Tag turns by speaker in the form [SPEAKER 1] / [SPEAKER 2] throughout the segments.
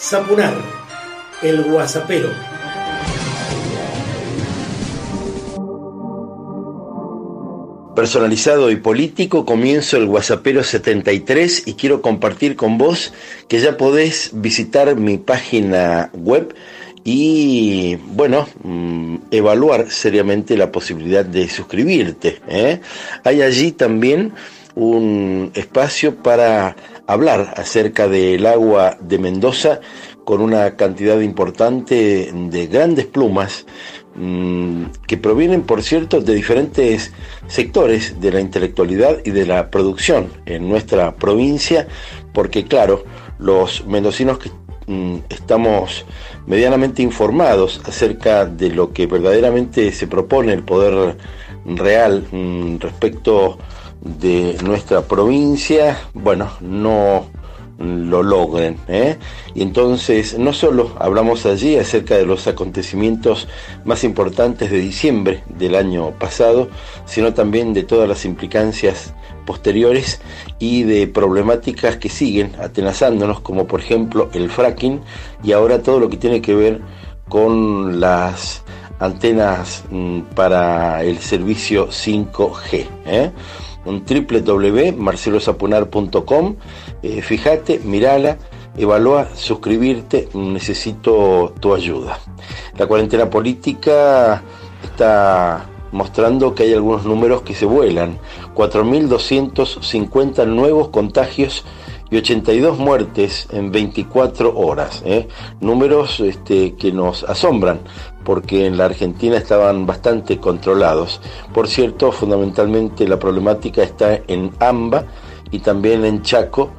[SPEAKER 1] Zapunar, el guasapero.
[SPEAKER 2] Personalizado y político, comienzo el Guasapero 73 y quiero compartir con vos que ya podés visitar mi página web y bueno, mm, evaluar seriamente la posibilidad de suscribirte. ¿eh? Hay allí también un espacio para hablar acerca del agua de Mendoza con una cantidad importante de grandes plumas mm, que provienen, por cierto, de diferentes sectores de la intelectualidad y de la producción en nuestra provincia, porque claro, los mendocinos que mm, estamos medianamente informados acerca de lo que verdaderamente se propone el poder real mm, respecto de nuestra provincia, bueno, no lo logren. ¿eh? Y entonces no solo hablamos allí acerca de los acontecimientos más importantes de diciembre del año pasado, sino también de todas las implicancias posteriores y de problemáticas que siguen atenazándonos, como por ejemplo el fracking y ahora todo lo que tiene que ver con las antenas mm, para el servicio 5G. ¿eh? Un www.marcelosapunar.com. Eh, fíjate, mirala, evalúa, suscribirte, necesito tu ayuda. La cuarentena política está mostrando que hay algunos números que se vuelan. 4.250 nuevos contagios y 82 muertes en 24 horas. ¿eh? Números este, que nos asombran porque en la Argentina estaban bastante controlados. Por cierto, fundamentalmente la problemática está en AMBA y también en Chaco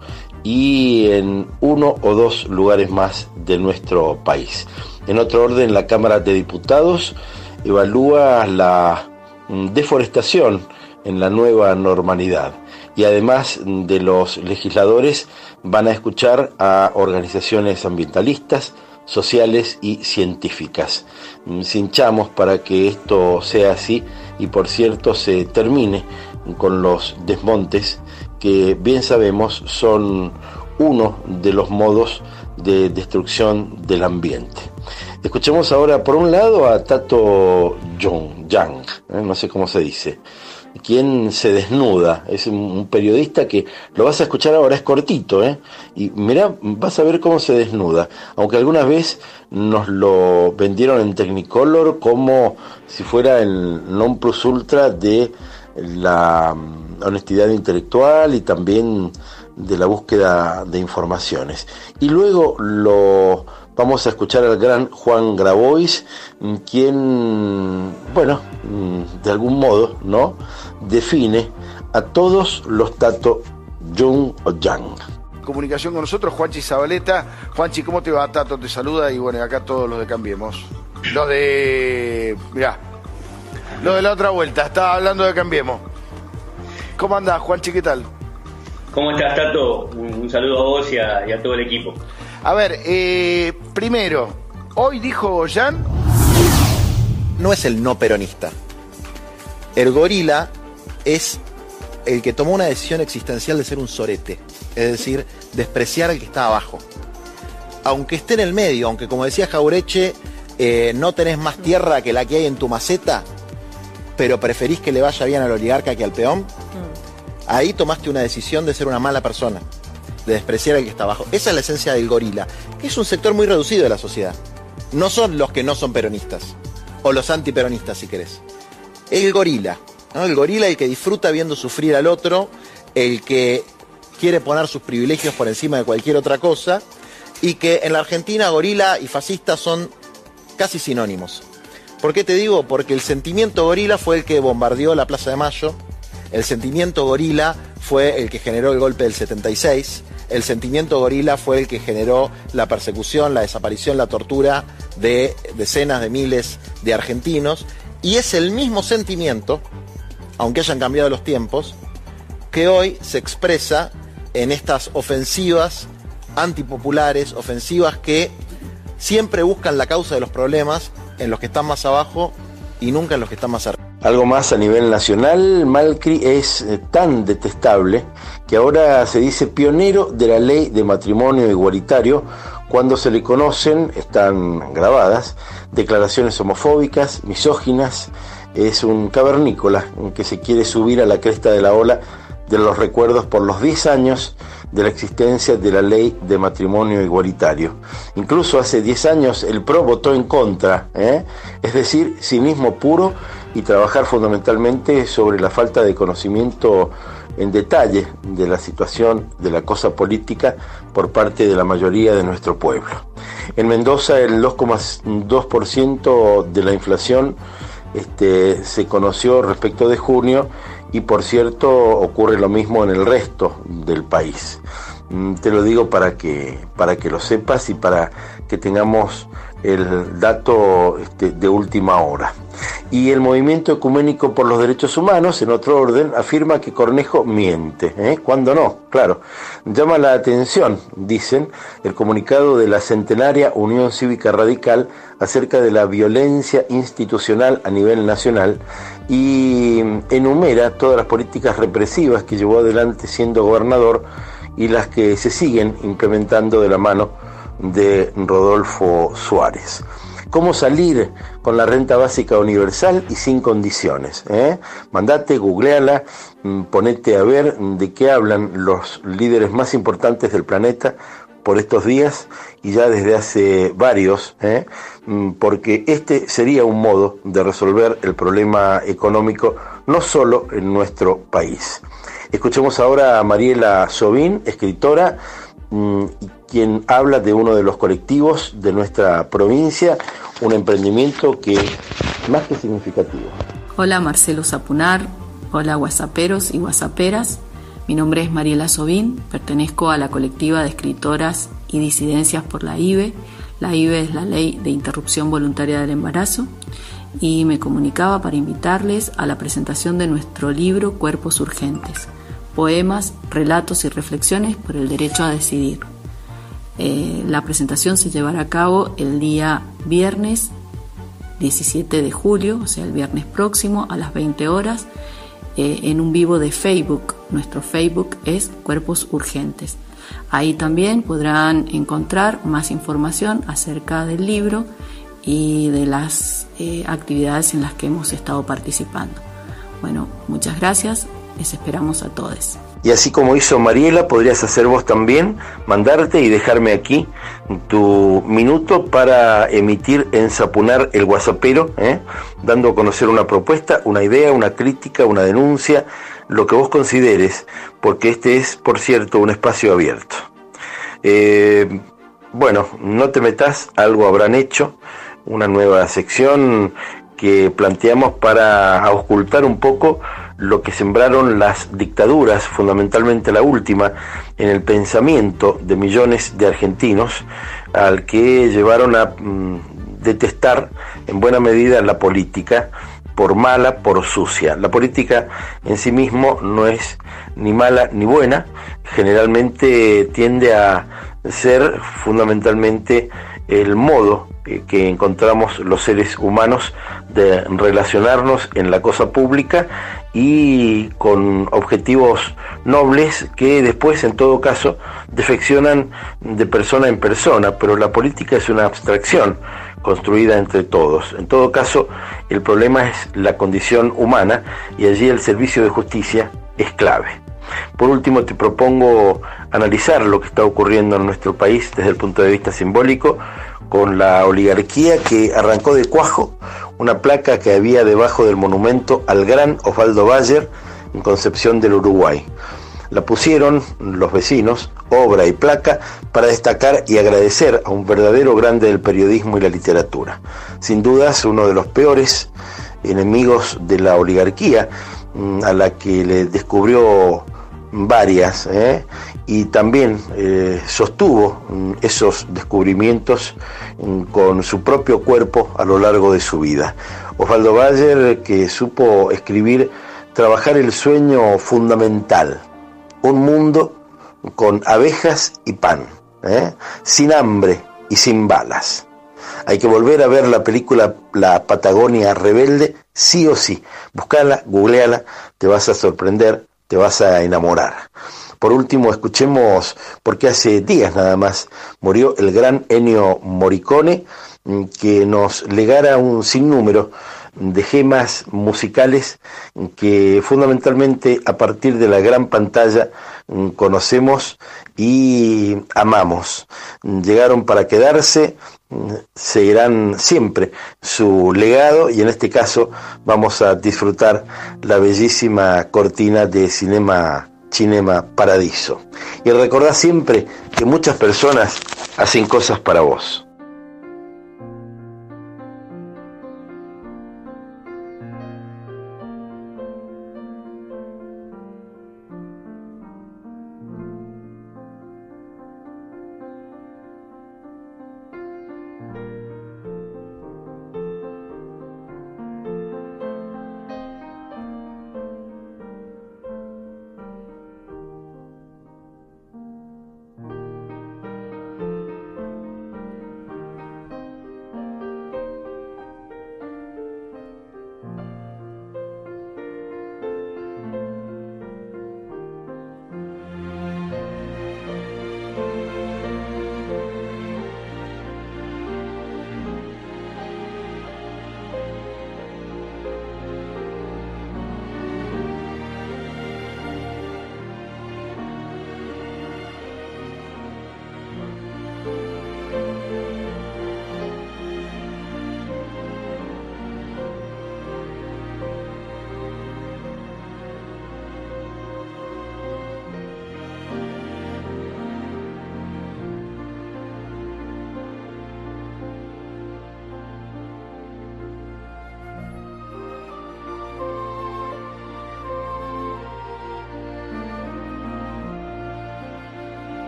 [SPEAKER 2] y en uno o dos lugares más de nuestro país. En otro orden, la Cámara de Diputados evalúa la mm, deforestación en la nueva normalidad y además de los legisladores van a escuchar a organizaciones ambientalistas, sociales y científicas. Cinchamos para que esto sea así y por cierto se termine con los desmontes que bien sabemos son uno de los modos de destrucción del ambiente. Escuchemos ahora por un lado a Tato Jung, Yang, ¿eh? no sé cómo se dice, quien se desnuda. Es un periodista que lo vas a escuchar ahora, es cortito, ¿eh? Y mira, vas a ver cómo se desnuda. Aunque alguna vez nos lo vendieron en Technicolor como si fuera el non plus ultra de la mm, honestidad intelectual y también de la búsqueda de informaciones. Y luego lo vamos a escuchar al gran Juan Grabois, quien, bueno, mm, de algún modo, ¿no? Define a todos los Tato Jung o Yang.
[SPEAKER 3] Comunicación con nosotros, Juanchi Zabaleta. Juanchi, ¿cómo te va? Tato te saluda y bueno, acá todos los de Cambiemos. Los de. Mirá. Los de la otra vuelta, estaba hablando de Cambiemos. ¿Cómo andás, Juanchi? ¿Qué tal?
[SPEAKER 4] ¿Cómo estás, Tato? Un, saludo a vos y a todo el equipo.
[SPEAKER 3] A ver, eh, primero, hoy dijo Jan.
[SPEAKER 5] No es el no peronista. El gorila es el que tomó una decisión existencial de ser un sorete, es decir, despreciar al que está abajo. Aunque esté en el medio, aunque como decía Jaureche, eh, no tenés más tierra que la que hay en tu maceta, pero preferís que le vaya bien al oligarca que al peón, mm. ahí tomaste una decisión de ser una mala persona de despreciar al que está abajo. Esa es la esencia del gorila, que es un sector muy reducido de la sociedad. No son los que no son peronistas, o los antiperonistas si querés. El gorila, el gorila el que disfruta viendo sufrir al otro, el que quiere poner sus privilegios por encima de cualquier otra cosa, y que en la Argentina gorila y fascista son casi sinónimos. ¿Por qué te digo? Porque el sentimiento gorila fue el que bombardeó la Plaza de Mayo, el sentimiento gorila fue el que generó el golpe del 76, el sentimiento gorila fue el que generó la persecución, la desaparición, la tortura de decenas de miles de argentinos. Y es el mismo sentimiento, aunque hayan cambiado los tiempos, que hoy se expresa en estas ofensivas antipopulares, ofensivas que siempre buscan la causa de los problemas en los que están más abajo y nunca en los que están más arriba.
[SPEAKER 2] Algo más a nivel nacional, Malcri es eh, tan detestable que ahora se dice pionero de la ley de matrimonio igualitario cuando se le conocen, están grabadas, declaraciones homofóbicas, misóginas, es un cavernícola que se quiere subir a la cresta de la ola de los recuerdos por los 10 años de la existencia de la ley de matrimonio igualitario. Incluso hace 10 años el PRO votó en contra, ¿eh? es decir, cinismo puro y trabajar fundamentalmente sobre la falta de conocimiento en detalle de la situación de la cosa política por parte de la mayoría de nuestro pueblo. En Mendoza el 2,2% de la inflación este, se conoció respecto de junio y por cierto ocurre lo mismo en el resto del país. Mm, te lo digo para que, para que lo sepas y para que tengamos el dato este, de última hora. Y el movimiento ecuménico por los derechos humanos, en otro orden, afirma que Cornejo miente. ¿eh? Cuando no, claro. Llama la atención, dicen, el comunicado de la centenaria Unión Cívica Radical acerca de la violencia institucional a nivel nacional y enumera todas las políticas represivas que llevó adelante siendo gobernador y las que se siguen implementando de la mano de Rodolfo Suárez. ¿Cómo salir con la renta básica universal y sin condiciones? Eh? Mandate, googleala, mm, ponete a ver de qué hablan los líderes más importantes del planeta por estos días y ya desde hace varios, ¿eh? mm, porque este sería un modo de resolver el problema económico no solo en nuestro país. Escuchemos ahora a Mariela Sobín, escritora, mm, quien habla de uno de los colectivos de nuestra provincia, un emprendimiento que más que significativo.
[SPEAKER 6] Hola Marcelo Zapunar, hola guasaperos y guasaperas. Mi nombre es Mariela Sobín, pertenezco a la colectiva de escritoras y disidencias por la IBE. La IBE es la Ley de Interrupción Voluntaria del Embarazo y me comunicaba para invitarles a la presentación de nuestro libro Cuerpos Urgentes, poemas, relatos y reflexiones por el derecho a decidir. Eh, la presentación se llevará a cabo el día viernes 17 de julio, o sea, el viernes próximo a las 20 horas, eh, en un vivo de Facebook. Nuestro Facebook es Cuerpos Urgentes. Ahí también podrán encontrar más información acerca del libro y de las eh, actividades en las que hemos estado participando. Bueno, muchas gracias, les esperamos a todos.
[SPEAKER 2] Y así como hizo Mariela, podrías hacer vos también, mandarte y dejarme aquí tu minuto para emitir en Sapunar el Guasapero, ¿eh? dando a conocer una propuesta, una idea, una crítica, una denuncia, lo que vos consideres, porque este es, por cierto, un espacio abierto. Eh, bueno, no te metas, algo habrán hecho, una nueva sección que planteamos para auscultar un poco lo que sembraron las dictaduras, fundamentalmente la última, en el pensamiento de millones de argentinos, al que llevaron a mm, detestar en buena medida la política, por mala, por sucia. La política en sí mismo no es ni mala ni buena, generalmente tiende a ser fundamentalmente el modo que encontramos los seres humanos de relacionarnos en la cosa pública y con objetivos nobles que después en todo caso defeccionan de persona en persona, pero la política es una abstracción construida entre todos. En todo caso, el problema es la condición humana y allí el servicio de justicia es clave. Por último, te propongo analizar lo que está ocurriendo en nuestro país desde el punto de vista simbólico con la oligarquía que arrancó de cuajo una placa que había debajo del monumento al gran Osvaldo Bayer en Concepción del Uruguay. La pusieron los vecinos, obra y placa, para destacar y agradecer a un verdadero grande del periodismo y la literatura. Sin dudas, uno de los peores enemigos de la oligarquía, mm, a la que le descubrió varias, ¿eh? y también eh, sostuvo mm, esos descubrimientos mm, con su propio cuerpo a lo largo de su vida. Osvaldo Bayer, que supo escribir, trabajar el sueño fundamental, un mundo con abejas y pan, ¿eh? sin hambre y sin balas. Hay que volver a ver la película La Patagonia Rebelde, sí o sí. Buscala, googleala, te vas a sorprender, te vas a enamorar. Por último, escuchemos, porque hace días nada más murió el gran Ennio Morricone, mm, que nos legara un sinnúmero de gemas musicales que fundamentalmente a partir de la gran pantalla mm, conocemos y amamos. Llegaron para quedarse, mm, seguirán siempre su legado y en este caso vamos a disfrutar la bellísima cortina de Cinema, Cinema Paradiso. Y recordad siempre que muchas personas hacen cosas para vos.